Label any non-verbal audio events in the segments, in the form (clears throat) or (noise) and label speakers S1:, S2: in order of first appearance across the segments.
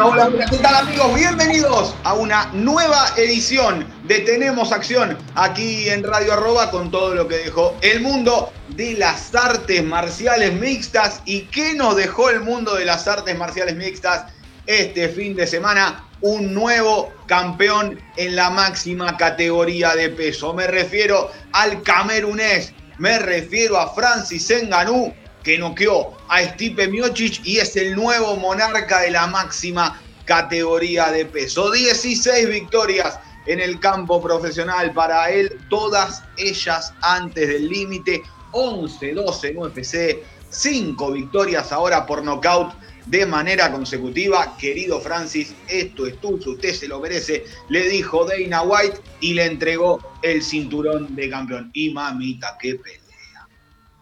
S1: Hola, ¿qué tal amigos? Bienvenidos a una nueva edición de Tenemos Acción aquí en Radio Arroba con todo lo que dejó el mundo de las artes marciales mixtas. ¿Y qué nos dejó el mundo de las artes marciales mixtas este fin de semana? Un nuevo campeón en la máxima categoría de peso. Me refiero al camerunés, me refiero a Francis Ngannou que noqueó a Stipe Miocic y es el nuevo monarca de la máxima categoría de peso. 16 victorias en el campo profesional para él, todas ellas antes del límite, 11-12 en UFC, 5 victorias ahora por nocaut de manera consecutiva. Querido Francis, esto es tuyo, usted se lo merece, le dijo Dana White y le entregó el cinturón de campeón. Y mamita, qué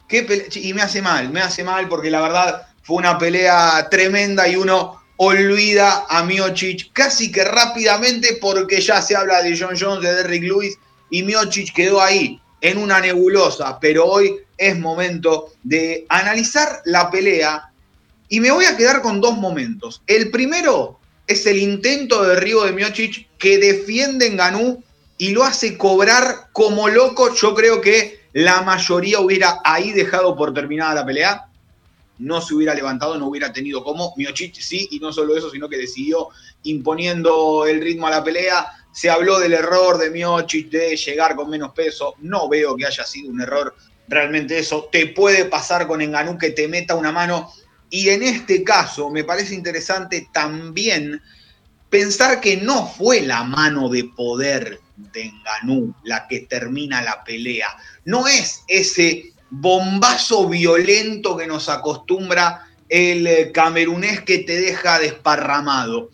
S1: y me hace mal, me hace mal porque la verdad fue una pelea tremenda y uno olvida a Miocic casi que rápidamente porque ya se habla de John Jones, de Derrick Lewis y Miocic quedó ahí en una nebulosa, pero hoy es momento de analizar la pelea y me voy a quedar con dos momentos. El primero es el intento de derribo de Miocic que defiende en Ganú y lo hace cobrar como loco. Yo creo que la mayoría hubiera ahí dejado por terminada la pelea, no se hubiera levantado, no hubiera tenido como. Miocic sí, y no solo eso, sino que decidió imponiendo el ritmo a la pelea. Se habló del error de Miocic de llegar con menos peso. No veo que haya sido un error realmente eso. Te puede pasar con Enganú que te meta una mano. Y en este caso me parece interesante también pensar que no fue la mano de poder de Enganú la que termina la pelea. No es ese bombazo violento que nos acostumbra el camerunés que te deja desparramado.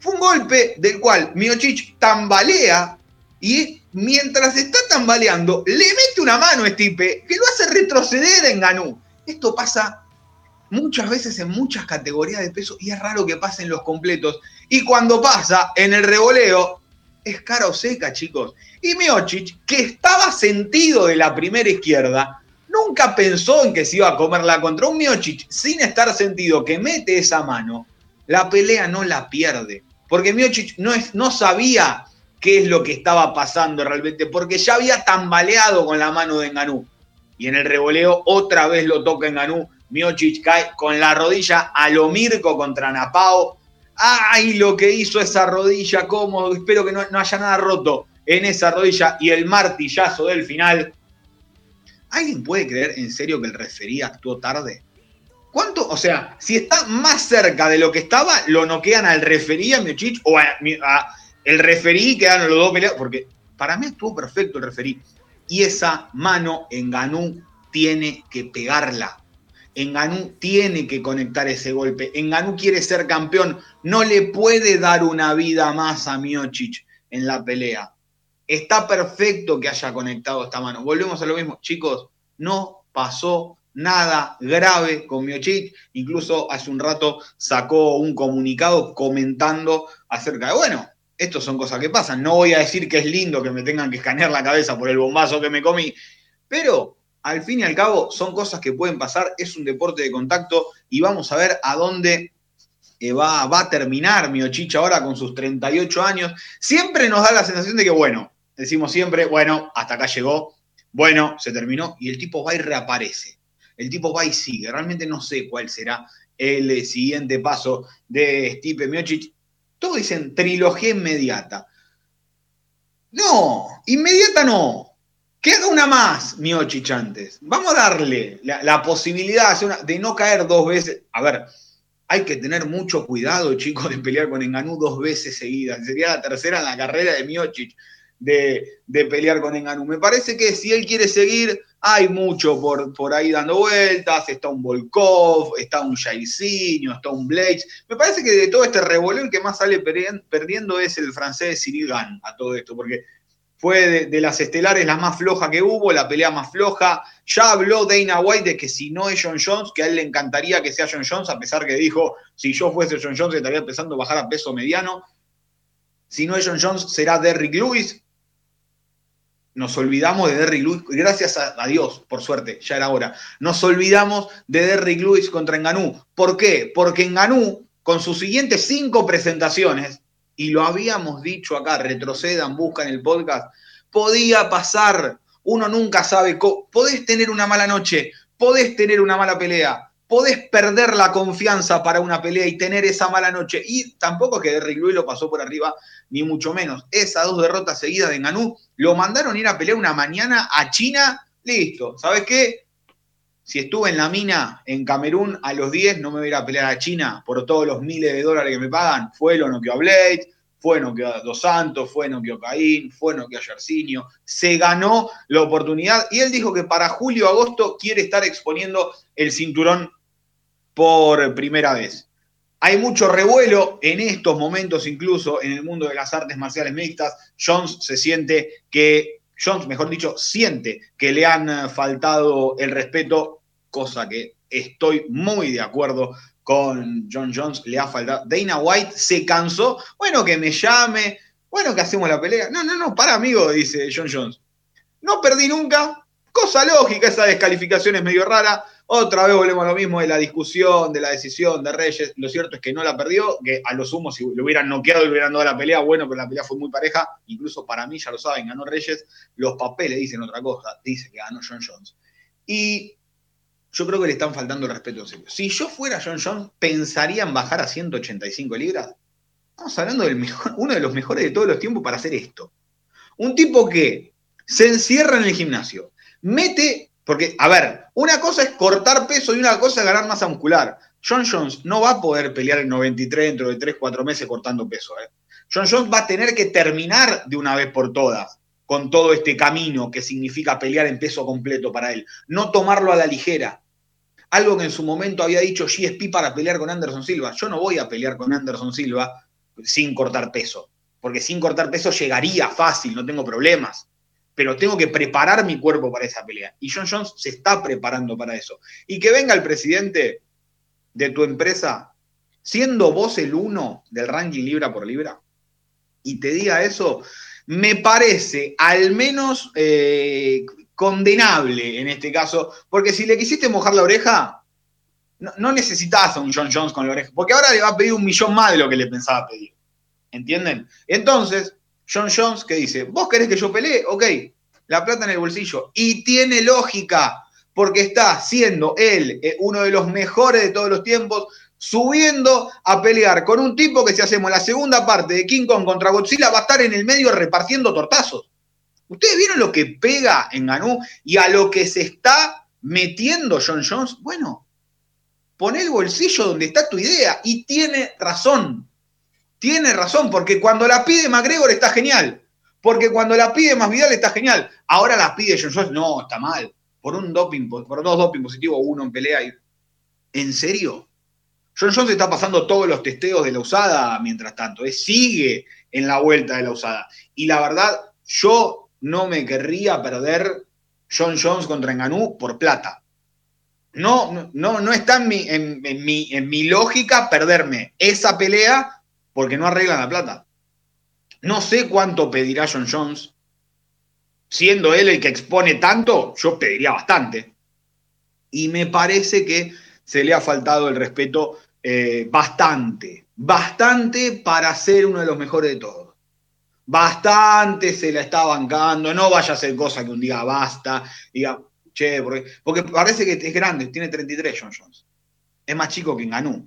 S1: Fue un golpe del cual Miocic tambalea y mientras está tambaleando le mete una mano a Stipe que lo hace retroceder en Ganú. Esto pasa muchas veces en muchas categorías de peso y es raro que pasen los completos. Y cuando pasa en el revoleo, es cara o seca, chicos. Y Miocic, que estaba sentido de la primera izquierda, nunca pensó en que se iba a comerla contra un Miocic sin estar sentido que mete esa mano. La pelea no la pierde. Porque Miocic no, es, no sabía qué es lo que estaba pasando realmente, porque ya había tambaleado con la mano de Enganú. Y en el revoleo otra vez lo toca Enganú. Miocic cae con la rodilla a lo Mirko contra Napao ay, lo que hizo esa rodilla, cómo, espero que no, haya nada roto en esa rodilla y el martillazo del final. ¿Alguien puede creer en serio que el referí actuó tarde? ¿Cuánto? O sea, si está más cerca de lo que estaba, lo noquean al referí a Miochich o a, el referí quedan los dos peleados, porque para mí estuvo perfecto el referí. Y esa mano en Ganú tiene que pegarla. Enganú tiene que conectar ese golpe. Enganú quiere ser campeón. No le puede dar una vida más a Miocic en la pelea. Está perfecto que haya conectado esta mano. Volvemos a lo mismo. Chicos, no pasó nada grave con Miocic. Incluso hace un rato sacó un comunicado comentando acerca de, bueno, estas son cosas que pasan. No voy a decir que es lindo que me tengan que escanear la cabeza por el bombazo que me comí, pero al fin y al cabo son cosas que pueden pasar, es un deporte de contacto y vamos a ver a dónde eh, va, a terminar Miochicha ahora con sus 38 años. Siempre nos da la sensación de que, bueno, decimos siempre, bueno, hasta acá llegó, bueno, se terminó y el tipo va y reaparece. El tipo va y sigue. Realmente no sé cuál será el siguiente paso de Stipe Miocic. Todos dicen trilogía inmediata. No, inmediata no. Que haga una más, Miocic, antes. Vamos a darle la, posibilidad de, no caer dos veces. A ver, hay que tener mucho cuidado, chicos, de pelear con Enganú dos veces seguidas. Sería la tercera en la carrera de Miocic de, de pelear con Enganú. Me parece que si él quiere seguir, hay mucho por, por ahí dando vueltas, está un Volkov, está un Jairzinho, está un Blades. Me parece que de todo este revoleo el que más sale perdiendo es el francés Cyril Gann a todo esto, porque fue de, las estelares la más floja que hubo, la pelea más floja. Ya habló Dana White de que si no es John Jones, que a él le encantaría que sea John Jones, a pesar que dijo, si yo fuese John Jones estaría empezando a bajar a peso mediano. Si no es John Jones, será Derrick Lewis. Nos olvidamos de Derrick Lewis, gracias a, Dios, por suerte, ya era hora. Nos olvidamos de Derrick Lewis contra Enganú. ¿Por qué? Porque Enganú, con sus siguientes cinco presentaciones, y lo habíamos dicho acá, retrocedan, buscan el podcast, podía pasar, uno nunca sabe, podés tener una mala noche, podés tener una mala pelea, podés perder la confianza para una pelea y tener esa mala noche. Y tampoco que Derrick Lewis lo pasó por arriba, ni mucho menos. Esas dos derrotas seguidas de Ganú lo mandaron ir a pelear una mañana a China, listo. ¿Sabes qué? Si estuve en la mina en Camerún a los 10, no me voy a ir a pelear a China por todos los miles de dólares que me pagan. Fue lo que a Blade, fue que a Dos Santos, fue que Caín, fue que a Yersinio. Se ganó la oportunidad y él dijo que para julio agosto quiere estar exponiendo el cinturón por primera vez. Hay mucho revuelo en estos momentos, incluso en el mundo de las artes marciales mixtas. Jones se siente que, Jones, mejor dicho, siente que le han faltado el respeto, cosa que estoy muy de acuerdo con John Jones, le ha faltado. Dana White se cansó, bueno, que me llame, bueno, que hacemos la pelea. No, no, no, para amigo, dice John Jones. No perdí nunca, cosa lógica, esa descalificación es medio rara. Otra vez volvemos a lo mismo de la discusión, de la decisión de Reyes. Lo cierto es que no la perdió, que a lo sumo, si lo hubieran noqueado y le hubieran dado la pelea, bueno, pero la pelea fue muy pareja. Incluso para mí, ya lo saben, ganó Reyes. Los papeles dicen otra cosa, dice que ganó John Jones. Y yo creo que le están faltando el respeto en serio. Si yo fuera John Jones, ¿pensaría en bajar a 185 libras? Estamos hablando del uno de los mejores de todos los tiempos para hacer esto. Un tipo que se encierra en el gimnasio, mete porque, a ver, una cosa es cortar peso y una cosa es ganar masa muscular. John Jones no va a poder pelear el 93 dentro de 3, 4 meses cortando peso. ¿eh? John Jones va a tener que terminar de una vez por todas con todo este camino que significa pelear en peso completo para él. No tomarlo a la ligera. Algo que en su momento había dicho GSP para pelear con Anderson Silva. Yo no voy a pelear con Anderson Silva sin cortar peso, porque sin cortar peso llegaría fácil, no tengo problemas pero tengo que preparar mi cuerpo para esa pelea. Y John Jones se está preparando para eso. Y que venga el presidente de tu empresa, siendo vos el uno del ranking libra por libra, y te diga eso, me parece al menos eh, condenable en este caso, porque si le quisiste mojar la oreja, no, no, necesitas a un John Jones con la oreja, porque ahora le va a pedir un millón más de lo que le pensaba pedir. ¿Entienden? Entonces, John Jones que dice, vos querés que yo pelee, ok, la plata en el bolsillo. Y tiene lógica, porque está siendo él eh, uno de los mejores de todos los tiempos, subiendo a pelear con un tipo que si hacemos la segunda parte de King Kong contra Godzilla va a estar en el medio repartiendo tortazos. ¿Ustedes vieron lo que pega en Ganú y a lo que se está metiendo John Jones? Bueno, pon el bolsillo donde está tu idea y tiene razón. Tiene razón, porque cuando la pide McGregor está genial. Porque cuando la pide Masvidal está genial. Ahora la pide John Jones, no, está mal. Por un doping, por dos doping positivos, uno en pelea. ¿En serio? John Jones está pasando todos los testeos de la usada mientras tanto. Sigue en la vuelta de la usada. Y la verdad, yo no me querría perder John Jones contra Enganú por plata. No, no, no está en mi, en, mi, en mi lógica perderme esa pelea porque no arreglan la plata. No sé cuánto pedirá John Jones. Siendo él el que expone tanto, yo pediría bastante. Y me parece que se le ha faltado el respeto eh, bastante, bastante para ser uno de los mejores de todos. Bastante se la está bancando, no vaya a ser cosa que un día basta, diga, che, porque, porque parece que es grande, tiene 33 John Jones. Es más chico que Ganú,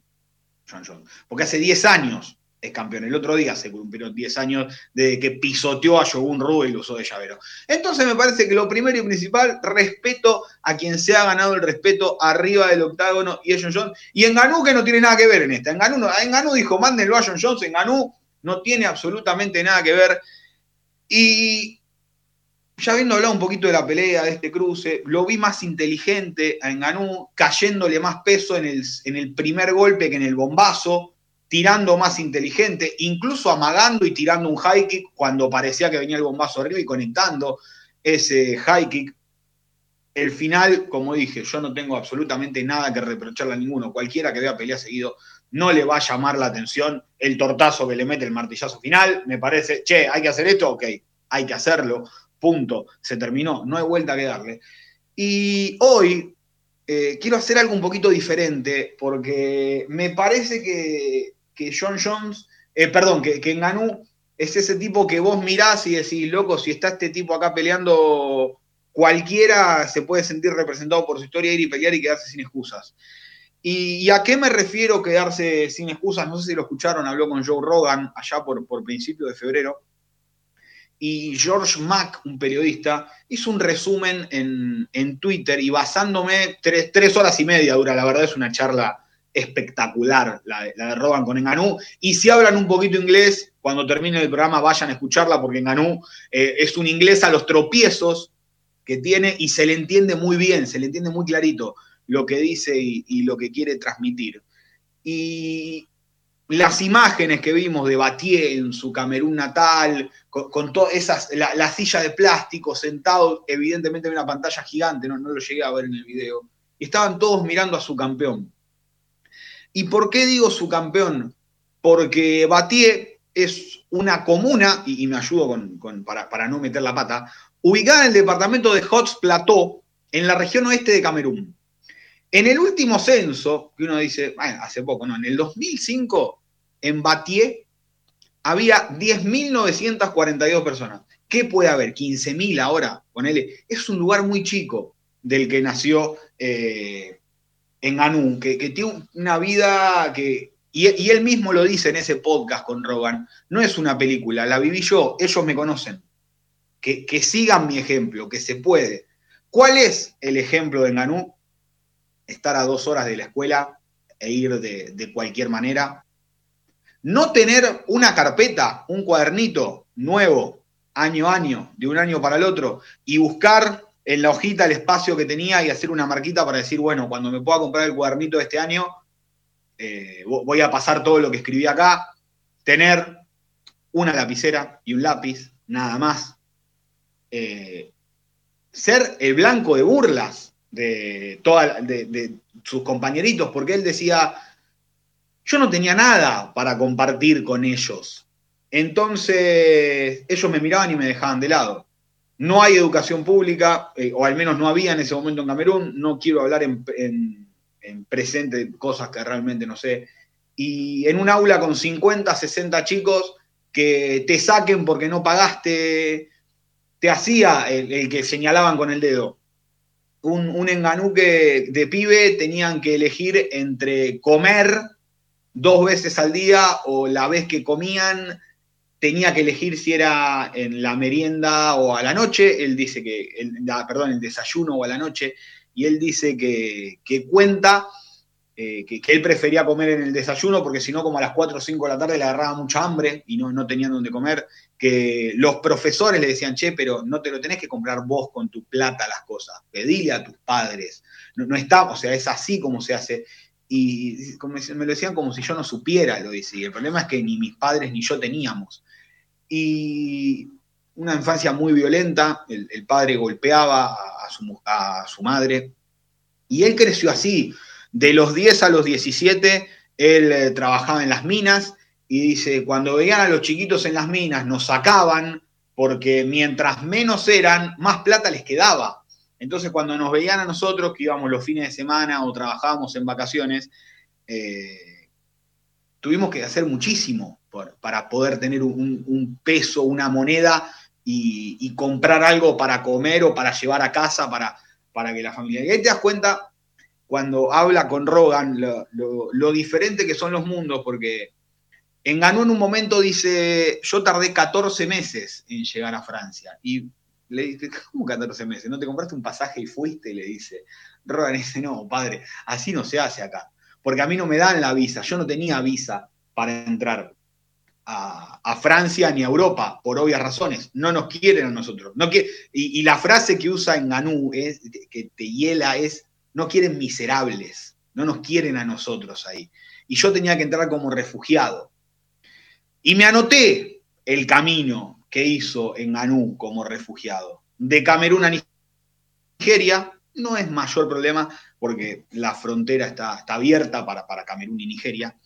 S1: John Jones. Porque hace 10 años es campeón. El otro día se cumplieron 10 años de que pisoteó a Shogun Rue y lo usó de llavero. Entonces me parece que lo primero y principal, respeto a quien se ha ganado el respeto arriba del octágono y es John Jones. Y en Ganú que no tiene nada que ver en esta. En Ganú, dijo, mándenlo a John Jones. En Ganú no tiene absolutamente nada que ver. Y ya habiendo hablado un poquito de la pelea, de este cruce, lo vi más inteligente a Enganú, cayéndole más peso en el, en el primer golpe que en el bombazo, tirando más inteligente, incluso amagando y tirando un high kick cuando parecía que venía el bombazo arriba y conectando ese high kick. El final, como dije, yo no tengo absolutamente nada que reprocharle a ninguno. Cualquiera que vea pelea seguido no le va a llamar la atención el tortazo que le mete el martillazo final. Me parece, che, hay que hacer esto, ok, hay que hacerlo, punto, se terminó, no hay vuelta que darle. Y hoy eh, quiero hacer algo un poquito diferente porque me parece que, que John Jones, eh, perdón, que, que Ngannou es ese tipo que vos mirás y decís, loco, si está este tipo acá peleando, cualquiera se puede sentir representado por su historia, ir y pelear y quedarse sin excusas. ¿Y, a qué me refiero quedarse sin excusas? No sé si lo escucharon, habló con Joe Rogan allá por, por principio de febrero. Y George Mack, un periodista, hizo un resumen en, en Twitter y basándome, tres, tres horas y media dura, la verdad es una charla espectacular la de, con Enganú. Y si hablan un poquito inglés, cuando termine el programa vayan a escucharla porque Enganú eh, es un inglés a los tropiezos que tiene y se le entiende muy bien, se le entiende muy clarito lo que dice y, lo que quiere transmitir. Y las imágenes que vimos de Batier en su Camerún natal, con, con todas esas, la, la, silla de plástico, sentado evidentemente en una pantalla gigante, no, no lo llegué a ver en el video, y estaban todos mirando a su campeón. ¿Y por qué digo su campeón? Porque Batier es una comuna, y, me ayudo con, para, no meter la pata, ubicada en el departamento de Hots Plateau, en la región oeste de Camerún. En el último censo, que uno dice, hace poco, no, en el 2005, en Batier había 10.942 personas. ¿Qué puede haber? 15.000 ahora, ponele. Es un lugar muy chico del que nació eh, en Anú, que, que, tiene una vida que. Y, y, él mismo lo dice en ese podcast con Rogan. No es una película, la viví yo, ellos me conocen. Que, que sigan mi ejemplo, que se puede. ¿Cuál es el ejemplo de Ganú? Estar a dos horas de la escuela e ir de, de cualquier manera. No tener una carpeta, un cuadernito nuevo, año a año, de un año para el otro, y buscar en la hojita el espacio que tenía y hacer una marquita para decir, bueno, cuando me pueda comprar el cuadernito de este año, eh, voy a pasar todo lo que escribí acá, tener una lapicera y un lápiz, nada más. Eh, ser el blanco de burlas de, toda, de, de sus compañeritos, porque él decía, yo no tenía nada para compartir con ellos. Entonces, ellos me miraban y me dejaban de lado. No hay educación pública, eh, o al menos no había en ese momento en Camerún. No quiero hablar en, en, en, presente de cosas que realmente no sé. Y en un aula con 50, 60 chicos que te saquen porque no pagaste, te hacía el, el que señalaban con el dedo. Un, un enganuque de pibe tenían que elegir entre comer dos veces al día o la vez que comían tenía que elegir si era en la merienda o a la noche, él dice que, el, perdón, el desayuno o a la noche, y él dice que, que cuenta eh, que, que, él prefería comer en el desayuno porque si no como a las 4 o 5 de la tarde le agarraba mucha hambre y no, no tenían dónde comer, que los profesores le decían, che, pero no te lo tenés que comprar vos con tu plata las cosas, pedile a tus padres, no, no está, o sea, es así como se hace, y me lo decían como si yo no supiera, lo dice. Y el problema es que ni mis padres ni yo teníamos. Y una infancia muy violenta, el, padre golpeaba a, a, su, a, su, madre, y él creció así. De los 10 a los 17, él eh, trabajaba en las minas, y dice, cuando veían a los chiquitos en las minas, nos sacaban, porque mientras menos eran, más plata les quedaba. Entonces, cuando nos veían a nosotros, que íbamos los fines de semana o trabajábamos en vacaciones, eh, tuvimos que hacer muchísimo para poder tener un, peso, una moneda y, comprar algo para comer o para llevar a casa para, para que la familia. Y ahí te das cuenta, cuando habla con Rogan, lo diferente que son los mundos, porque Enganó en un momento, dice, yo tardé 14 meses en llegar a Francia. Y le dice, ¿cómo 14 meses? ¿No te compraste un pasaje y fuiste? Le dice. Rogan dice, no, padre, así no se hace acá. Porque a mí no me dan la visa. Yo no tenía visa para entrar a, Francia ni a Europa, por obvias razones. No nos quieren a nosotros. No y, y, la frase que usa en Ganú, es, que te hiela, es, no quieren miserables, no nos quieren a nosotros ahí. Y yo tenía que entrar como refugiado. Y me anoté el camino que hizo en Ganú como refugiado. De Camerún a Nigeria, no es mayor problema porque la frontera está, está abierta para, para Camerún y Nigeria.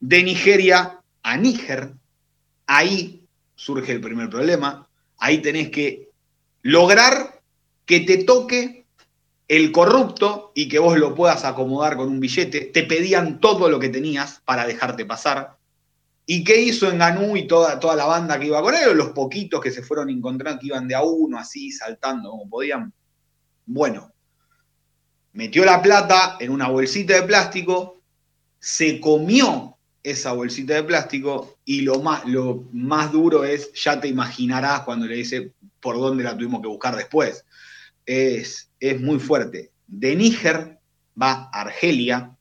S1: De Nigeria a Níger, ahí surge el primer problema. Ahí tenés que lograr que te toque el corrupto y que vos lo puedas acomodar con un billete. Te pedían todo lo que tenías para dejarte pasar. ¿Y qué hizo Enganú y toda, toda la banda que iba con él? los poquitos que se fueron encontrando, que iban de a uno, así, saltando como podían. Bueno, metió la plata en una bolsita de plástico, se comió esa bolsita de plástico y lo más, lo más duro es, ya te imaginarás cuando le dice por dónde la tuvimos que buscar después. Es, es muy fuerte. De Níger va Argelia.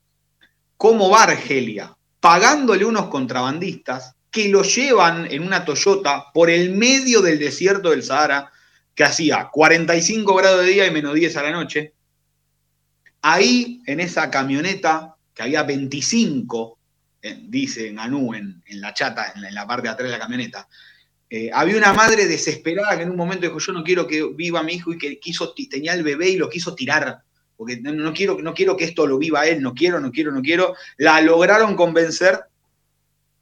S1: ¿Cómo va Argelia? Pagándole unos contrabandistas que lo llevan en una Toyota por el medio del desierto del Sahara, que hacía 45 grados de día y menos 10 a la noche. Ahí, en esa camioneta, que había 25 dice en Anú, en, la chata, en la, parte de atrás de la camioneta, eh, había una madre desesperada que en un momento dijo, yo no quiero que viva mi hijo y que quiso, tenía el bebé y lo quiso tirar, porque no, quiero, no quiero que esto lo viva él, no quiero, no quiero, no quiero. La lograron convencer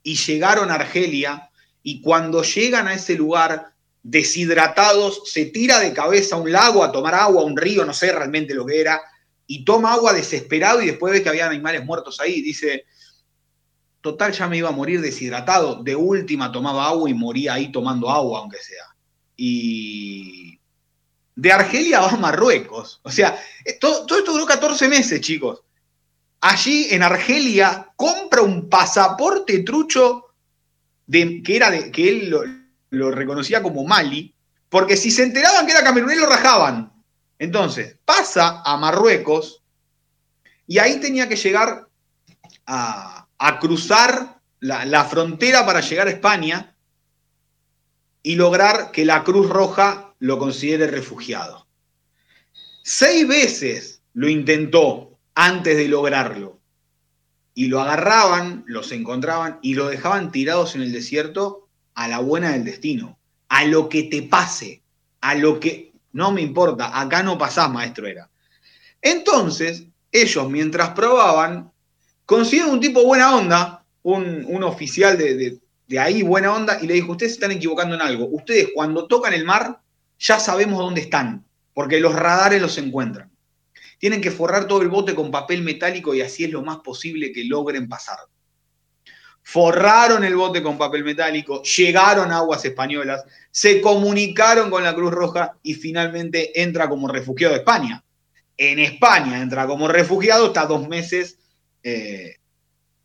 S1: y llegaron a Argelia y cuando llegan a ese lugar, deshidratados, se tira de cabeza a un lago a tomar agua, a un río, no sé realmente lo que era, y toma agua desesperado y después ve que había animales muertos ahí. Dice, total ya me iba a morir deshidratado, de última tomaba agua y moría ahí tomando agua, aunque sea. Y de Argelia a Marruecos. O sea, todo, esto duró 14 meses, chicos. Allí en Argelia compra un pasaporte trucho de, que, era de, que él lo, reconocía como Mali, porque si se enteraban que era camerunés lo rajaban. Entonces, pasa a Marruecos y ahí tenía que llegar a, a cruzar la, frontera para llegar a España y lograr que la Cruz Roja lo considere refugiado. Seis veces lo intentó antes de lograrlo. Y lo agarraban, los encontraban y lo dejaban tirados en el desierto a la buena del destino. A lo que te pase, a lo que... No me importa, acá no pasás, maestro era. Entonces, ellos mientras probaban, Consiguen un tipo buena onda, un, oficial de, ahí buena onda, y le dijo, ustedes se están equivocando en algo. Ustedes cuando tocan el mar ya sabemos dónde están, porque los radares los encuentran. Tienen que forrar todo el bote con papel metálico y así es lo más posible que logren pasar. Forraron el bote con papel metálico, llegaron a aguas españolas, se comunicaron con la Cruz Roja y finalmente entra como refugiado de España. En España entra como refugiado, está dos meses eh,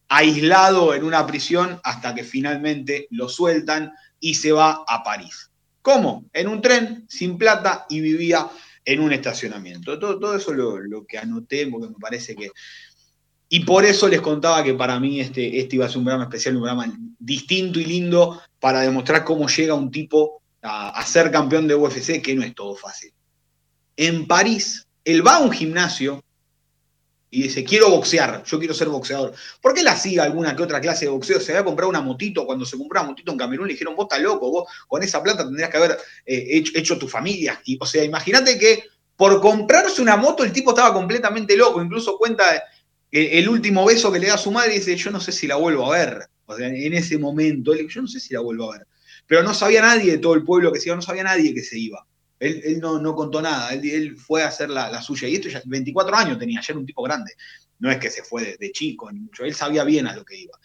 S1: aislado en una prisión hasta que finalmente lo sueltan y se va a París. ¿Cómo? En un tren, sin plata y vivía en un estacionamiento. Todo, eso lo, lo que anoté porque me parece que... Y por eso les contaba que para mí este, este iba a ser un programa especial, un programa distinto y lindo para demostrar cómo llega un tipo a, a ser campeón de UFC, que no es todo fácil. En París, él va a un gimnasio y dice, quiero boxear, yo quiero ser boxeador. ¿Por qué la hacía alguna que otra clase de boxeo? Se había comprado una motito, cuando se compró una motito en Camerún le dijeron, vos estás loco, vos con esa plata tendrías que haber eh, hecho, tu familia. Y, o sea, imagínate que por comprarse una moto el tipo estaba completamente loco, incluso cuenta eh, el, último beso que le da a su madre y dice, yo no sé si la vuelvo a ver. O sea, en ese momento, yo no sé si la vuelvo a ver. Pero no sabía nadie de todo el pueblo que se iba, no sabía nadie que se iba. Él, no, contó nada, él, fue a hacer la, suya. Y esto ya 24 años tenía, ya un tipo grande. No es que se fue de, chico, ni mucho. Él sabía bien a lo que iba.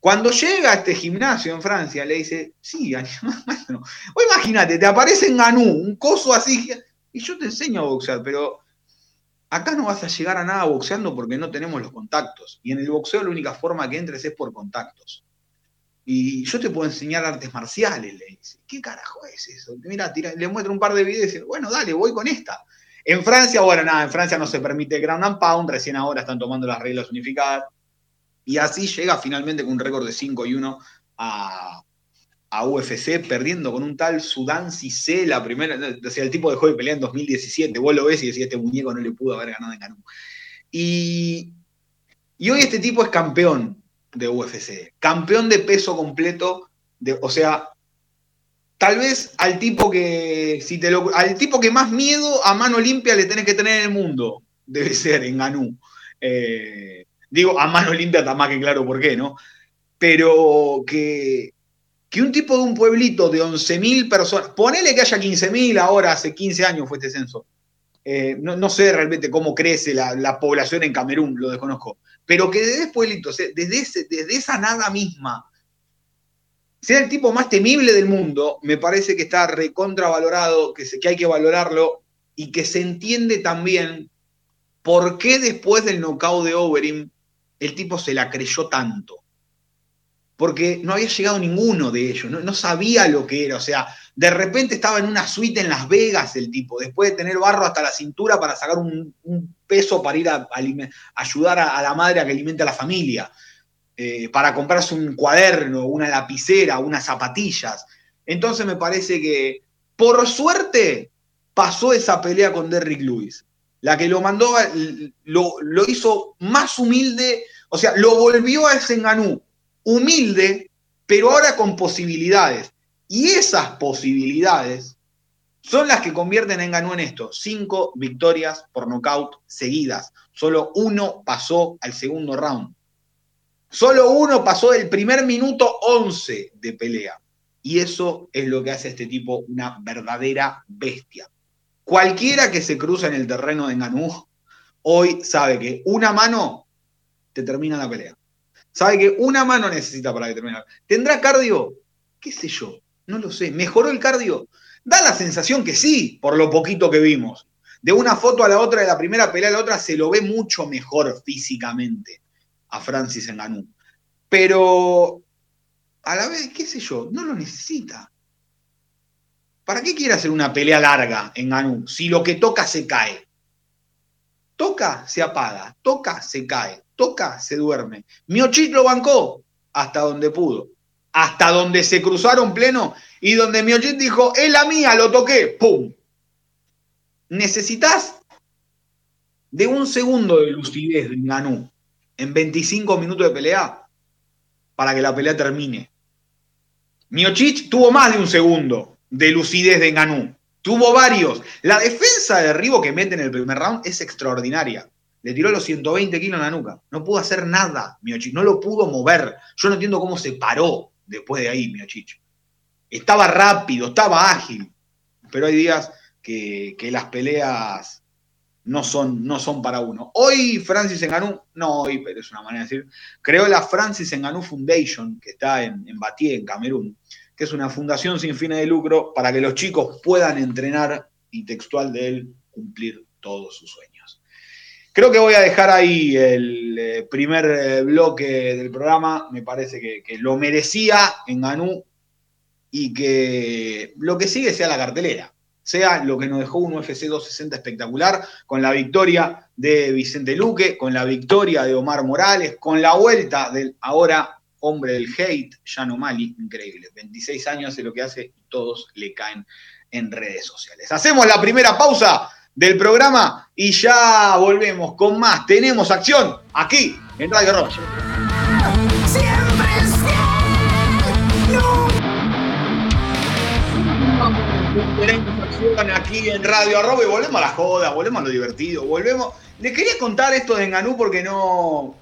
S1: Cuando llega a este gimnasio en Francia, le dice, sí, (laughs) o imagínate, te aparece en Ganú, un coso así, y yo te enseño a boxear, pero acá no vas a llegar a nada boxeando porque no tenemos los contactos. Y en el boxeo la única forma que entres es por contactos. Y yo te puedo enseñar artes marciales, le dice. ¿Qué carajo es eso? Mira, le muestro un par de videos y dice, bueno, dale, voy con esta. En Francia, bueno, nada, en Francia no se permite ground and pound, recién ahora están tomando las reglas unificadas. Y así llega finalmente con un récord de 5 y 1 a, a UFC perdiendo con un tal Sudán Cissé la primera, o sea, el tipo dejó de pelear en 2017, vos lo ves y decís, este muñeco no le pudo haber ganado en Ganú. Y, y hoy este tipo es campeón de UFC, campeón de peso completo, de, o sea, tal vez al tipo que, si te lo, al tipo que más miedo a mano limpia le tenés que tener en el mundo, debe ser en Ganú. Eh, digo, a mano limpia está más que claro por qué, ¿no? Pero que, que un tipo de un pueblito de 11.000 personas, ponele que haya 15.000 ahora, hace 15 años fue este censo. Eh, no, sé realmente cómo crece la, población en Camerún, lo desconozco. Pero que desde pueblito, desde, desde esa nada misma, sea el tipo más temible del mundo, me parece que está recontravalorado, que, que hay que valorarlo y que se entiende también por qué después del knockout de Overeem el tipo se la creyó tanto. Porque no había llegado ninguno de ellos, no, sabía lo que era, o sea, de repente estaba en una suite en Las Vegas el tipo, después de tener barro hasta la cintura para sacar un, peso para ir a, ayudar a, la madre a que alimente a la familia, eh, para comprarse un cuaderno, una lapicera, unas zapatillas. Entonces me parece que, por suerte, pasó esa pelea con Derrick Lewis. La que lo mandó, lo, lo hizo más humilde, o sea, lo volvió a ese enganú humilde, pero ahora con posibilidades. Y esas posibilidades son las que convierten en Ganú en esto. Cinco victorias por nocaut seguidas. Solo uno pasó al segundo round. Solo uno pasó el primer minuto 11 de pelea. Y eso es lo que hace a este tipo una verdadera bestia. Cualquiera que se cruza en el terreno de Ganú hoy sabe que una mano te termina la pelea. Sabe que una mano necesita para determinar. ¿Tendrá cardio? ¿Qué sé yo? No lo sé. ¿Mejoró el cardio? Da la sensación que sí, por lo poquito que vimos. De una foto a la otra, de la primera pelea a la otra, se lo ve mucho mejor físicamente a Francis Ngannou. Pero a la vez, qué sé yo, no lo necesita. ¿Para qué quiere hacer una pelea larga en Ngannou si lo que toca se cae? Toca, se apaga, toca, se cae toca, se duerme. Miochit lo bancó hasta donde pudo, hasta donde se cruzaron pleno y donde Miochit dijo, es la mía, lo toqué, ¡pum! Necesitas de un segundo de lucidez de Ganú en 25 minutos de pelea para que la pelea termine. Miochit tuvo más de un segundo de lucidez de Ganú. Tuvo varios. La defensa de derribo que mete en el primer round es extraordinaria. Le tiró los 120 kilos en la nuca. No pudo hacer nada, Miochich. No lo pudo mover. Yo no entiendo cómo se paró después de ahí, Miochich. Estaba rápido, estaba ágil. Pero hay días que, las peleas no son, no son para uno. Hoy Francis Enganú, no hoy, pero es una manera de decir, creó la Francis Enganú Foundation, que está en, en Batí, en Camerún, que es una fundación sin fines de lucro para que los chicos puedan entrenar y textual de él cumplir todos sus sueños. Creo que voy a dejar ahí el eh, primer eh, bloque del programa. Me parece que, lo merecía en Ganú y que lo que sigue sea la cartelera. Sea lo que nos dejó un UFC 260 espectacular, con la victoria de Vicente Luque, con la victoria de Omar Morales, con la vuelta del ahora hombre del hate, Jan Mali, increíble. 26 años de lo que hace y todos le caen en redes sociales. Hacemos la primera pausa del programa y ya volvemos con más. Tenemos acción aquí en Radio. Aquí en Radio Arroba y volvemos a la joda, volvemos a lo divertido, volvemos. Les quería contar esto de Enganú porque no.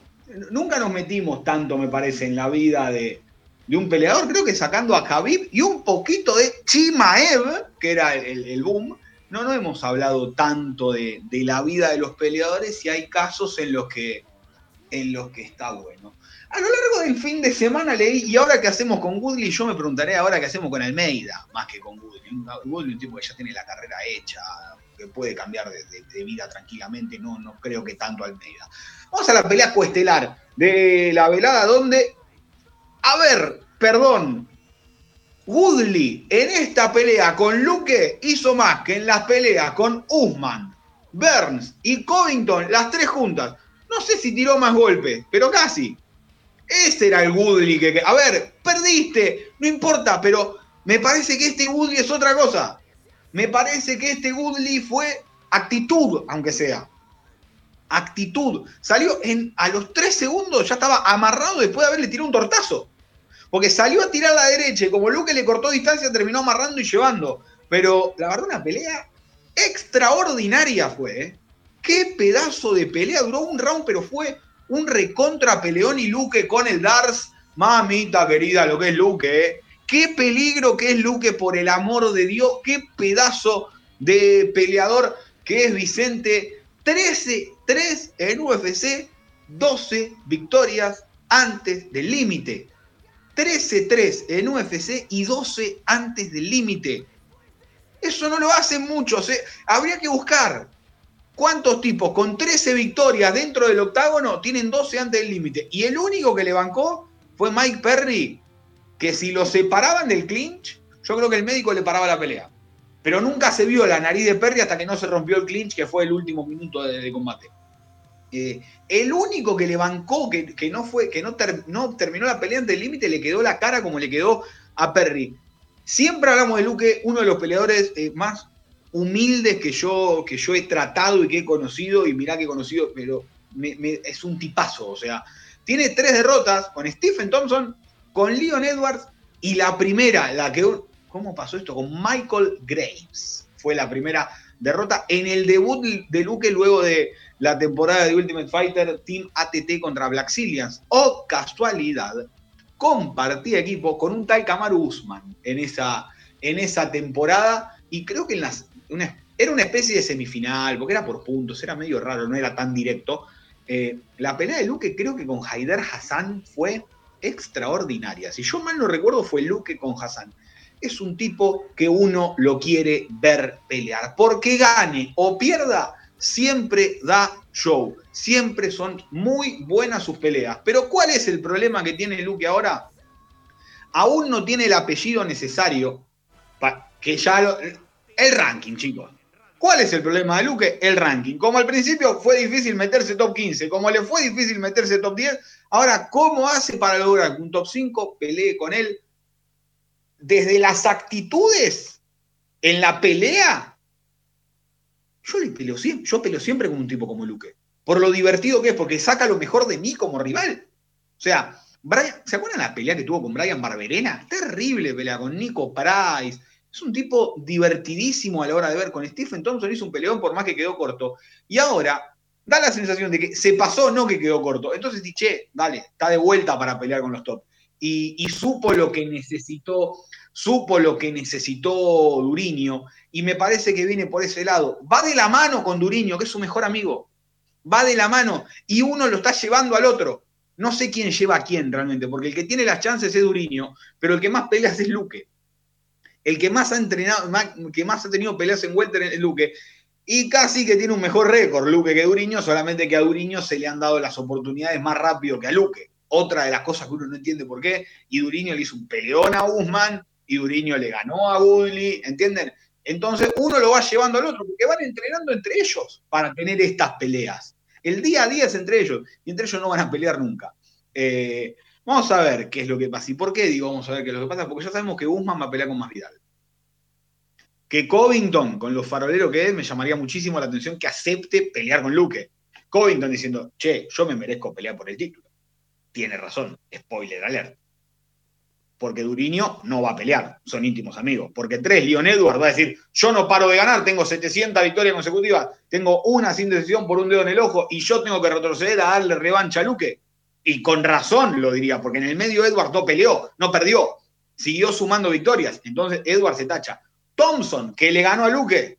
S1: Nunca nos metimos tanto, me parece, en la vida de, un peleador. Creo que sacando a Khabib y un poquito de Chimaev, que era el boom no, no hemos hablado tanto de, la vida de los peleadores y hay casos en los que, en los que está bueno. A lo largo del fin de semana leí, y ahora qué hacemos con Woodley, yo me preguntaré ahora qué hacemos con Almeida, más que con Woodley. Woodley un tipo que ya tiene la carrera hecha, que puede cambiar de, vida tranquilamente, no, no creo que tanto Almeida. Vamos a la pelea cuestelar de la velada donde, a ver, perdón, Woodley en esta pelea con Luque hizo más que en las peleas con Usman, Burns y Covington, las tres juntas. No sé si tiró más golpes, pero casi. Ese era el Woodley que. A ver, perdiste, no importa, pero me parece que este Woodley es otra cosa. Me parece que este Woodley fue actitud, aunque sea. Actitud. Salió en, a los tres segundos, ya estaba amarrado después de haberle tirado un tortazo. Porque salió a tirar a la derecha y como Luke le cortó distancia, terminó amarrando y llevando. Pero la verdad, una pelea extraordinaria fue. ¿eh? Qué pedazo de pelea. Duró un round, pero fue un recontra peleón y Luque con el Dars. Mamita querida, lo que es Luque. ¿eh? Qué peligro que es Luque, por el amor de Dios. Qué pedazo de peleador que es Vicente. 13, 3 en UFC, 12 victorias antes del límite. 13-3 en UFC y 12 antes del límite. Eso no lo hacen muchos. ¿eh? Habría que buscar cuántos tipos con 13 victorias dentro del octágono tienen 12 antes del límite. Y el único que le bancó fue Mike Perry, que si lo separaban del clinch, yo creo que el médico le paraba la pelea. Pero nunca se vio la nariz de Perry hasta que no se rompió el clinch, que fue el último minuto de combate. Eh, el único que le bancó, que, no, fue, que no, terminó la pelea ante el límite, le quedó la cara como le quedó a Perry. Siempre hablamos de Luque, uno de los peleadores eh, más humildes que yo, que yo he tratado y que he conocido, y mirá que he conocido, pero es un tipazo. O sea, tiene tres derrotas con Stephen Thompson, con Leon Edwards, y la primera, la que. ¿Cómo pasó esto? Con Michael Graves. Fue la primera derrota en el debut de Luque luego de la temporada de Ultimate Fighter Team ATT contra Black Zillions. O casualidad, compartía equipo con un tal Kamaru Usman en esa, en esa temporada y creo que en las, era una especie de semifinal, porque era por puntos, era medio raro, no era tan directo. Eh, la pelea de Luque creo que con Haider Hassan fue extraordinaria. Si yo mal no recuerdo fue Luque con Hassan. Es un tipo que uno lo quiere ver pelear. Porque gane o pierda, siempre da show, siempre son muy buenas sus peleas. Pero ¿cuál es el problema que tiene Luque ahora? Aún no tiene el apellido necesario, que ya lo, el ranking, chicos. ¿Cuál es el problema de Luque? El ranking. Como al principio fue difícil meterse top 15, como le fue difícil meterse top 10, ahora, ¿cómo hace para lograr que un top 5 pelee con él? Desde las actitudes en la pelea yo le peleo siempre, yo peleo siempre con un tipo como Luque. Por lo divertido que es, porque saca lo mejor de mí como rival. O sea, ¿se acuerdan la pelea que tuvo con Brian Barberena? Terrible pelea con Nico Price. Es un tipo divertidísimo a la hora de ver. Con Stephen Thompson hizo un peleón por más que quedó corto. Y ahora da la sensación de que se pasó, no que quedó corto. Entonces dije, dale, está de vuelta para pelear con los top. Y, y supo lo que necesitó supo lo que necesitó Duriño y me parece que viene por ese lado. Va de la mano con Duriño, que es su mejor amigo. Va de la mano y uno lo está llevando al otro. No sé quién lleva a quién realmente, porque el que tiene las chances es Duriño, pero el que más peleas es Luque. El que más ha entrenado, que más ha tenido peleas en Welter es Luque. Y casi que tiene un mejor récord Luque que Duriño, solamente que a Duriño se le han dado las oportunidades más rápido que a Luque. Otra de las cosas que uno no entiende por qué. Y Duriño le hizo un peleón a Guzmán y Duriño le ganó a Woodley, ¿entienden? Entonces uno lo va llevando al otro, porque van entrenando entre ellos para tener estas peleas. El día a día es entre ellos, y entre ellos no van a pelear nunca. Eh, vamos a ver qué es lo que pasa. ¿Y por qué digo vamos a ver qué es lo que pasa? Porque ya sabemos que Guzmán va a pelear con más Vidal. Que Covington, con los faroleros que es, me llamaría muchísimo la atención que acepte pelear con Luque. Covington diciendo, che, yo me merezco pelear por el título. Tiene razón, spoiler alert porque Duriño no va a pelear, son íntimos amigos. Porque tres, Leon Edwards va a decir, yo no paro de ganar, tengo 700 victorias consecutivas, tengo una sin decisión por un dedo en el ojo y yo tengo que retroceder a darle revancha a Luque. Y con razón lo diría, porque en el medio Edwards no peleó, no perdió, siguió sumando victorias. Entonces Edwards se tacha. Thompson, que le ganó a Luque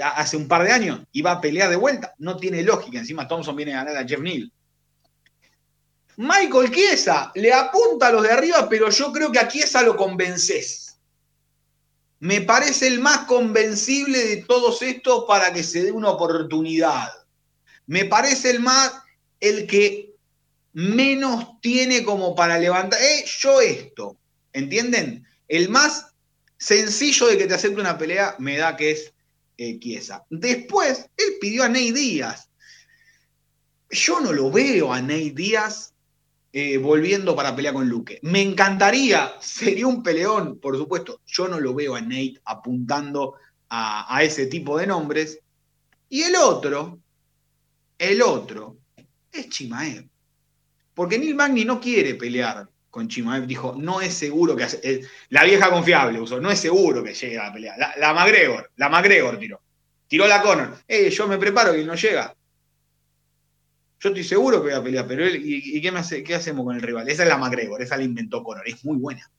S1: hace un par de años, iba a pelear de vuelta, no tiene lógica. Encima Thompson viene a ganar a Jeff Neal. Michael Chiesa le apunta a los de arriba, pero yo creo que a Chiesa lo convences. Me parece el más convencible de todos estos para que se dé una oportunidad. Me parece el más, el que menos tiene como para levantar. Eh, yo esto, ¿entienden? El más sencillo de que te acepte una pelea me da que es eh, Después, él pidió a Ney Díaz. Yo no lo veo a Ney Díaz eh, volviendo para pelear con Luque. Me encantaría, sería un peleón, por supuesto. Yo no lo veo a Nate apuntando a, a ese tipo de nombres. Y el otro, el otro, es Chimaev. Porque Neil Magni no quiere pelear con Chimaev. Dijo, no es seguro que... Hace, la vieja confiable usó, no es seguro que llegue a la pelea. La, la McGregor, la McGregor tiró. Tiró la Conor. Eh, yo me preparo él no llega. Yo estoy seguro que voy a pelear, pero él, ¿y, qué, me qué hacemos con el rival? Esa es la McGregor, esa la inventó Conor, es muy buena.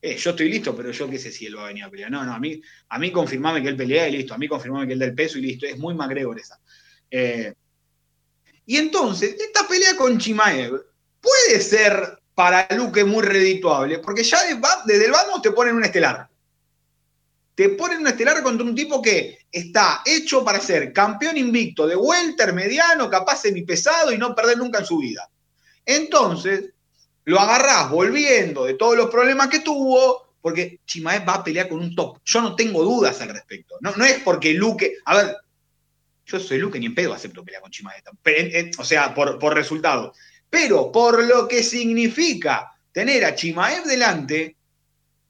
S1: Eh, yo estoy listo, pero yo qué sé si él va a venir a pelear. No, no, a mí, a mí confirmame que él pelea y listo, a mí confirmame que él da el peso y listo, es muy McGregor esa. Eh, y entonces, esta pelea con Chimaev puede ser para Luque muy redituable, porque ya desde el vamos te ponen un estelar. Te ponen un estelar contra un tipo que está hecho para ser campeón invicto de welter, mediano, capaz pesado y no perder nunca en su vida. Entonces, lo agarrás volviendo de todos los problemas que tuvo, porque Chimaev va a pelear con un top. Yo no tengo dudas al respecto. No, es porque Luque. A ver, yo soy Luque ni en pedo acepto pelear con Chimaev. O sea, por, por resultado. Pero por lo que significa tener a Chimaev delante,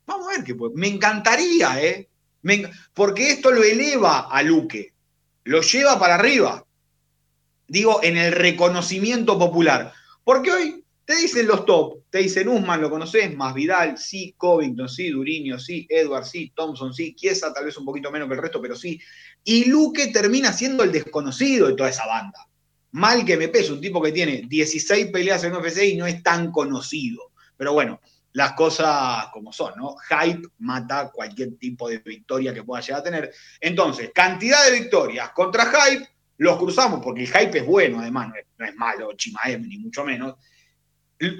S1: vamos a ver qué puede. Me encantaría, ¿eh? Porque esto lo eleva a Luque, lo lleva para arriba. Digo, en el reconocimiento popular. Porque hoy te dicen los top, te dicen Usman, lo conoces, más Vidal, sí, Covington, sí, Duriño, sí, Edward, sí, Thompson, sí, Chiesa tal vez un poquito menos que el resto, pero sí. Y Luque termina siendo el desconocido de toda esa banda. Mal que me pese, un tipo que tiene 16 peleas en UFC y no es tan conocido. Pero bueno, las cosas como son, ¿no? Hype mata cualquier tipo de victoria que pueda llegar a tener. Entonces, cantidad de victorias contra hype, los cruzamos porque el hype es bueno, además, no es, malo, Chimaev, ni mucho menos.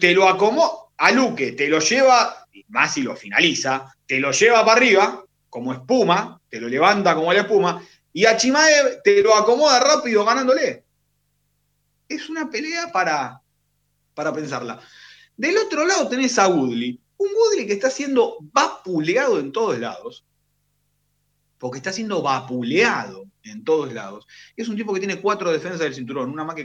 S1: Te lo acomoda a Luque, te lo lleva, más si lo finaliza, te lo lleva para arriba, como espuma, te lo levanta como la espuma, y a Chimaev te lo acomoda rápido ganándole. Es una pelea para, para pensarla. Del otro lado tenés a Woodley. Un Woodley que está siendo vapuleado en todos lados. Porque está siendo vapuleado en todos lados. Es un tipo que tiene cuatro defensas del cinturón, una más que.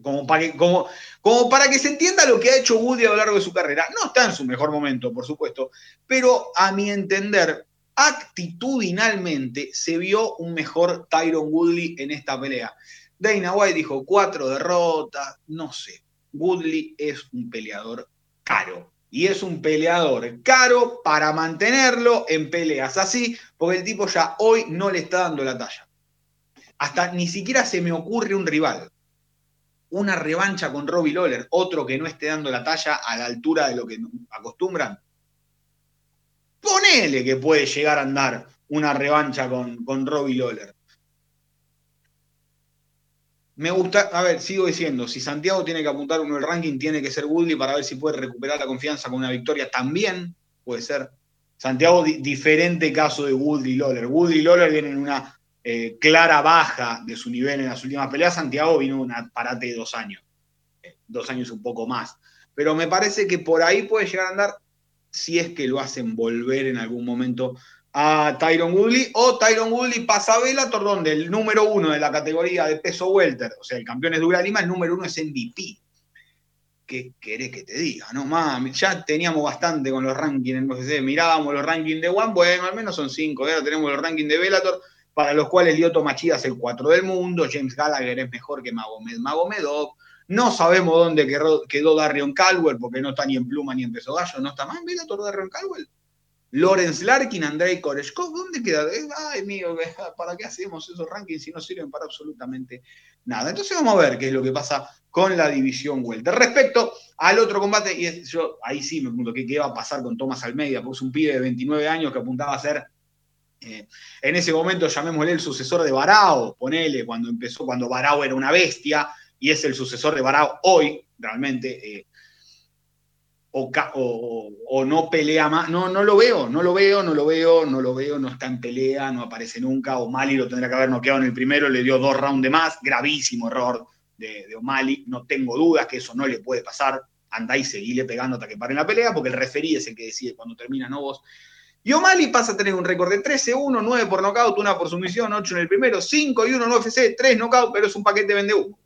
S1: Como para, que, se entienda lo que ha hecho Woodley a lo largo de su carrera. No está en su mejor momento, por supuesto, pero a mi entender, actitudinalmente se vio un mejor Tyron Woodley en esta pelea. Dana White dijo cuatro derrotas, no sé. Woodley es un peleador caro. Y es un peleador caro para mantenerlo en peleas así, porque el tipo ya hoy no le está dando la talla. Hasta ni siquiera se me ocurre un rival. Una revancha con Robbie Lawler, otro que no esté dando la talla a la altura de lo que acostumbran. Ponele que puede llegar a andar una revancha con, con Robbie Lawler. Me gusta, a ver, sigo diciendo, si Santiago tiene que apuntar uno el ranking, tiene que ser Woodley para ver si puede recuperar la confianza con una victoria. También puede ser. Santiago, di diferente caso de Woodley Lawler. Woodley Lawler vienen en una eh, clara baja de su nivel en las últimas peleas. Santiago vino un parate de dos años. Dos años un poco más. Pero me parece que por ahí puede llegar a andar si es que lo hacen volver en algún momento a Tyron Woodley o Tyron Woodley pasa a Bellator donde el número uno de la categoría de peso welter, o sea, el campeón es Dura Lima, el número uno es MVP. ¿Qué querés que te diga? No mames, ya teníamos bastante con los rankings en UFC, mirábamos los rankings de One, bueno, al menos son cinco, ahora tenemos los rankings de Bellator, para los cuales Lyoto Machida es el cuatro del mundo, James Gallagher es mejor que Magomed Magomedov, no sabemos dónde quedó, Darion Caldwell, porque no está ni en pluma ni en peso gallo, no está más en Bellator Darion Caldwell. Lawrence Larkin, Andrei Koreshkov, ¿dónde queda? Ay, mío, (laughs) ¿para qué hacemos esos rankings si no sirven para absolutamente nada? Entonces vamos a ver qué es lo que pasa con la división Welter. Respecto al otro combate, y yo ahí sí me pregunto qué, qué va a pasar con Tomás Almeida, porque es un pibe de 29 años que apuntaba a ser eh, en ese momento llamémosle el sucesor de Barao, ponele, cuando empezó, cuando Barao era una bestia, y es el sucesor de Barao hoy, realmente. Eh, o, o, no pelea más. No, no lo veo, no lo veo, no lo veo, no lo veo, no está en pelea, no aparece nunca. O'Malley lo tendrá que haber noqueado en el primero, le dio dos rounds de más. Gravísimo error de, de O'Malley. No tengo dudas que eso no le puede pasar. Andá y seguile pegando hasta que paren la pelea, porque el referí es el que decide cuando termina, no vos. Y O'Malley pasa a tener un récord de 13-1, 9 por nocaut, 1 por sumisión, 8 en el primero, 5 y 1 en UFC, 3 nocaut, pero es un paquete vende humo.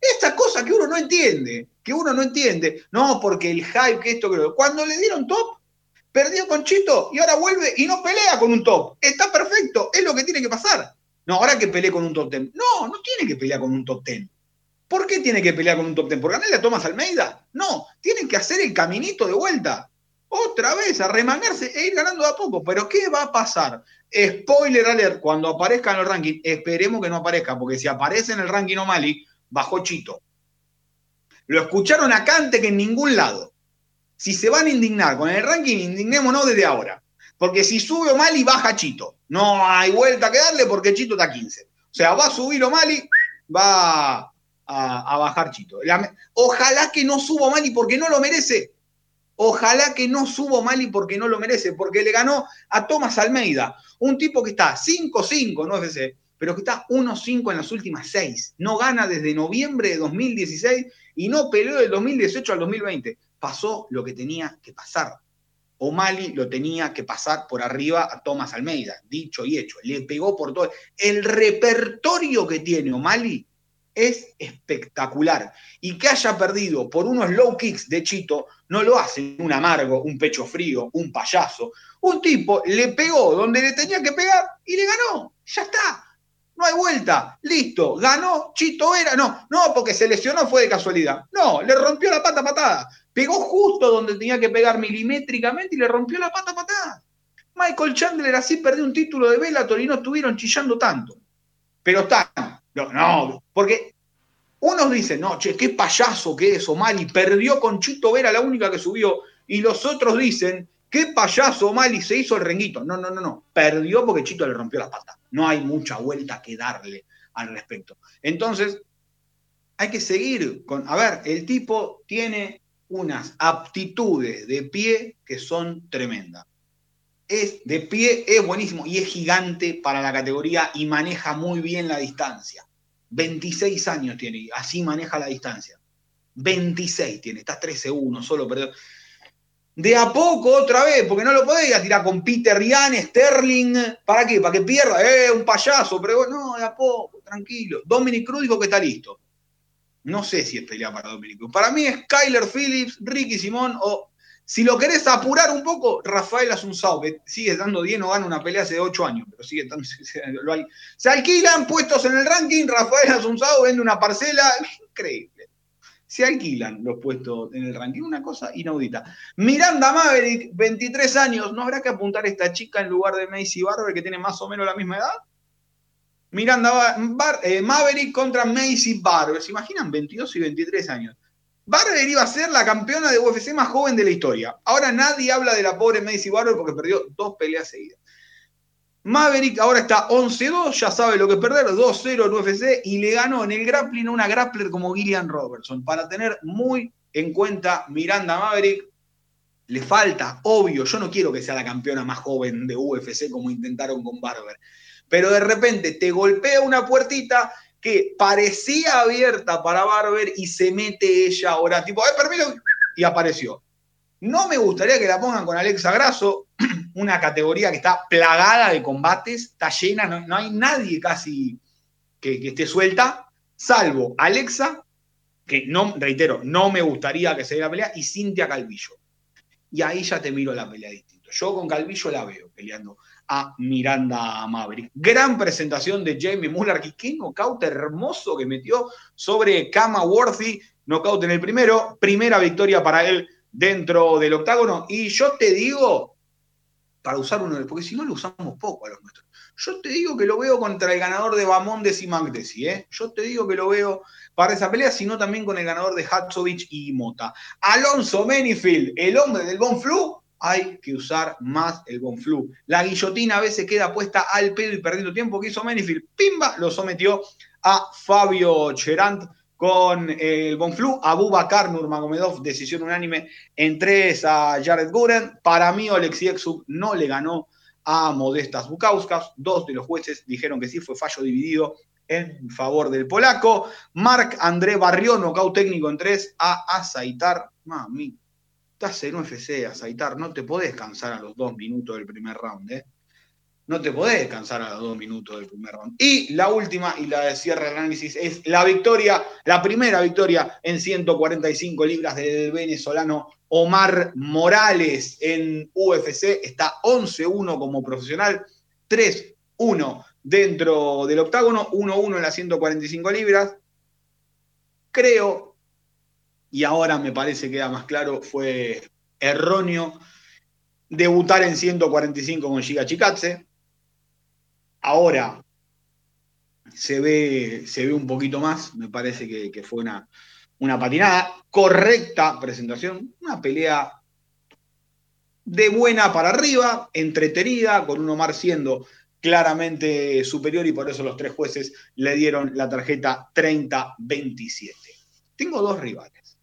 S1: Esta cosa que uno no entiende, que uno no entiende. No, porque el hype, que esto, creo. Cuando le dieron top, perdió con Chito y ahora vuelve y no pelea con un top. Está perfecto, es lo que tiene que pasar. No, ahora que pelee con un top ten. No, no tiene que pelear con un top ten. ¿Por qué tiene que pelear con un top ten? ¿Por ganarle a Tomás Almeida? No, tienen que hacer el caminito de vuelta. Otra vez, a remangarse e ir ganando a poco. Pero ¿qué va a pasar? Spoiler alert, cuando aparezca en el ranking, esperemos que no aparezca, porque si aparece en el ranking O'Malley, bajó Chito. Lo escucharon acá antes que en ningún lado. Si se van a indignar con el ranking, indignémonos desde ahora. Porque si sube O'Malley, baja Chito. No hay vuelta que darle porque Chito está 15. O sea, va a subir O'Malley, va a, a bajar Chito. ojalá que no suba O'Malley porque no lo merece. Ojalá que no suba O'Malley porque no lo merece, porque le ganó a Tomás Almeida, un tipo que está 5-5, no es ese, pero que está 1-5 en las últimas 6. No gana desde noviembre de 2016 y no peleó del 2018 al 2020. Pasó lo que tenía que pasar. O'Malley lo tenía que pasar por arriba a Tomás Almeida, dicho y hecho. Le pegó por todo. El repertorio que tiene O'Malley es espectacular. Y que haya perdido por unos low kicks de Chito, no lo hace un amargo, un pecho frío, un payaso. Un tipo le pegó donde le tenía que pegar y le ganó. Ya está. No hay Listo. Ganó Chito Vera. No, no, porque se lesionó fue de casualidad. No, le rompió la pata patada. Pegó justo donde tenía que pegar milimétricamente y le rompió la pata patada. Michael Chandler así perdió un título de Bellator y no estuvieron chillando tanto. Pero están. No, no, porque unos dicen, no, che, qué payaso que es O'Malley, perdió con Chito Vera, la única que subió. Y los otros dicen, qué payaso O'Malley, se hizo el renguito. No, no, no, no, perdió porque Chito le rompió la pata. No hay mucha vuelta que darle al respecto. Entonces, hay que seguir con, a ver, el tipo tiene unas aptitudes de pie que son tremendas. Es de pie, es buenísimo y es gigante para la categoría y maneja muy bien la distancia. 26 años tiene, así maneja la distancia. 26 tiene, está 13-1, solo perdió. De a poco otra vez, porque no lo podía tirar con Peter Ryan, Sterling. ¿Para qué? ¿Para que pierda? Eh, un payaso, pero no, de a poco, tranquilo. Dominic Cruz dijo que está listo. No sé si es pelea para Dominic Para mí es Kyler Phillips, Ricky Simón o, si lo querés apurar un poco, Rafael Asunzao, que sigue dando 10, no gana una pelea hace 8 años, pero sigue estando, lo (laughs) hay. Se alquilan puestos en el ranking, Rafael Asunzao vende una parcela, increíble. Se alquilan los puestos en el ranking, una cosa inaudita. Miranda Maverick, 23 años, ¿no habrá que apuntar a esta chica en lugar de Macy Barber, que tiene más o menos la misma edad? Miranda eh, Maverick contra Macy Barber. ¿Se imaginan 22 y 23 años? Barber iba a ser la campeona de UFC más joven de la historia. Ahora nadie habla de la pobre Macy Barber porque perdió dos peleas seguidas. Maverick ahora está 11-2, ya sabe lo que perder, 2-0 en UFC y le ganó en el grappling a una grappler como Gillian Robertson. Para tener muy en cuenta Miranda Maverick, le falta, obvio, yo no quiero que sea la campeona más joven de UFC como intentaron con Barber pero de repente te golpea una puertita que parecía abierta para Barber y se mete ella ahora, tipo, ¡ay, permiso! Y apareció. No me gustaría que la pongan con Alexa Grasso, (clears throat) una categoría que está plagada de combates, está llena, no, hay nadie casi que, que, esté suelta, salvo Alexa, que no, reitero, no me gustaría que se dé la pelea, y Cintia Calvillo. Y ahí ya te miro la pelea distinto. Yo con Calvillo la veo peleando a Miranda Maverick. Gran presentación de Jamie Muller, que qué knockout hermoso que metió sobre Kama Worthy, knockout en el primero, primera victoria para él dentro del octágono. Y yo te digo, para usar uno, porque si no lo usamos poco a los nuestros. Yo te digo que lo veo contra el ganador de Bamondes y Magdesi, ¿eh? Yo te digo que lo veo para esa pelea, sino también con el ganador de Hatsovich y Mota. Alonso Menifield, el hombre del Bonflu, hay que usar más el Bonflu. La guillotina a veces queda puesta al pedo y perdiendo tiempo. que hizo Menifield? Pimba, lo sometió a Fabio Cherant con el Bonflu. Abubakar Nurmagomedov, decisión unánime en tres a Jared Guren. Para mí, Oleksiy no le ganó a Modestas Bukauskas. Dos de los jueces dijeron que sí, fue fallo dividido en favor del polaco. Marc André Barrió, nocaut técnico en tres a Azaitar. Mami, Estás en UFC, Azaitar, no te podés cansar a los dos minutos del primer round, ¿eh? No te podés descansar a los dos minutos del primer round. Y la última, y la de cierre el análisis, es la victoria, la primera victoria en 145 libras del venezolano Omar Morales en UFC. Está 11-1 como profesional, 3-1 dentro del octágono, 1-1 en las 145 libras. Creo, y ahora me parece que queda más claro, fue erróneo debutar en 145 con Giga Chikatse Ahora se ve, se ve un poquito más, me parece que, fue una, una patinada, correcta presentación, una pelea de buena para arriba, entretenida, con un Omar siendo claramente superior y por eso los tres jueces le dieron la tarjeta 30-27. Tengo dos rivales,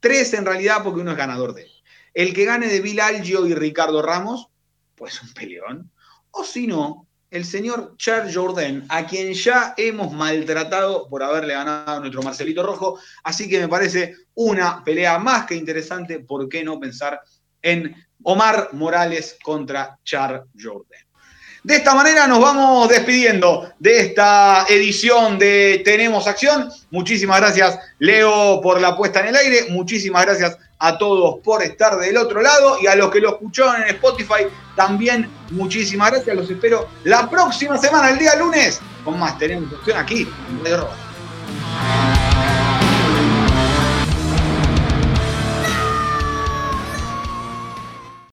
S1: tres en realidad porque uno es ganador de él. El que gane de Bill Algio y Ricardo Ramos, pues un peleón. O si no, el señor Charles Jourdain, a quien ya hemos maltratado por haberle ganado nuestro Marcelito Rojo. Así que me parece una pelea más que interesante. ¿Por qué no pensar en Omar Morales contra Charles Jourdain? De esta manera nos vamos despidiendo de esta edición de Tenemos Acción. Muchísimas gracias, Leo, por la puesta en el aire. Muchísimas gracias a todos por estar del otro lado y a los que lo escucharon en Spotify también muchísimas gracias. Los espero la próxima semana, el día lunes, con más Tenemos Acción aquí en Radio.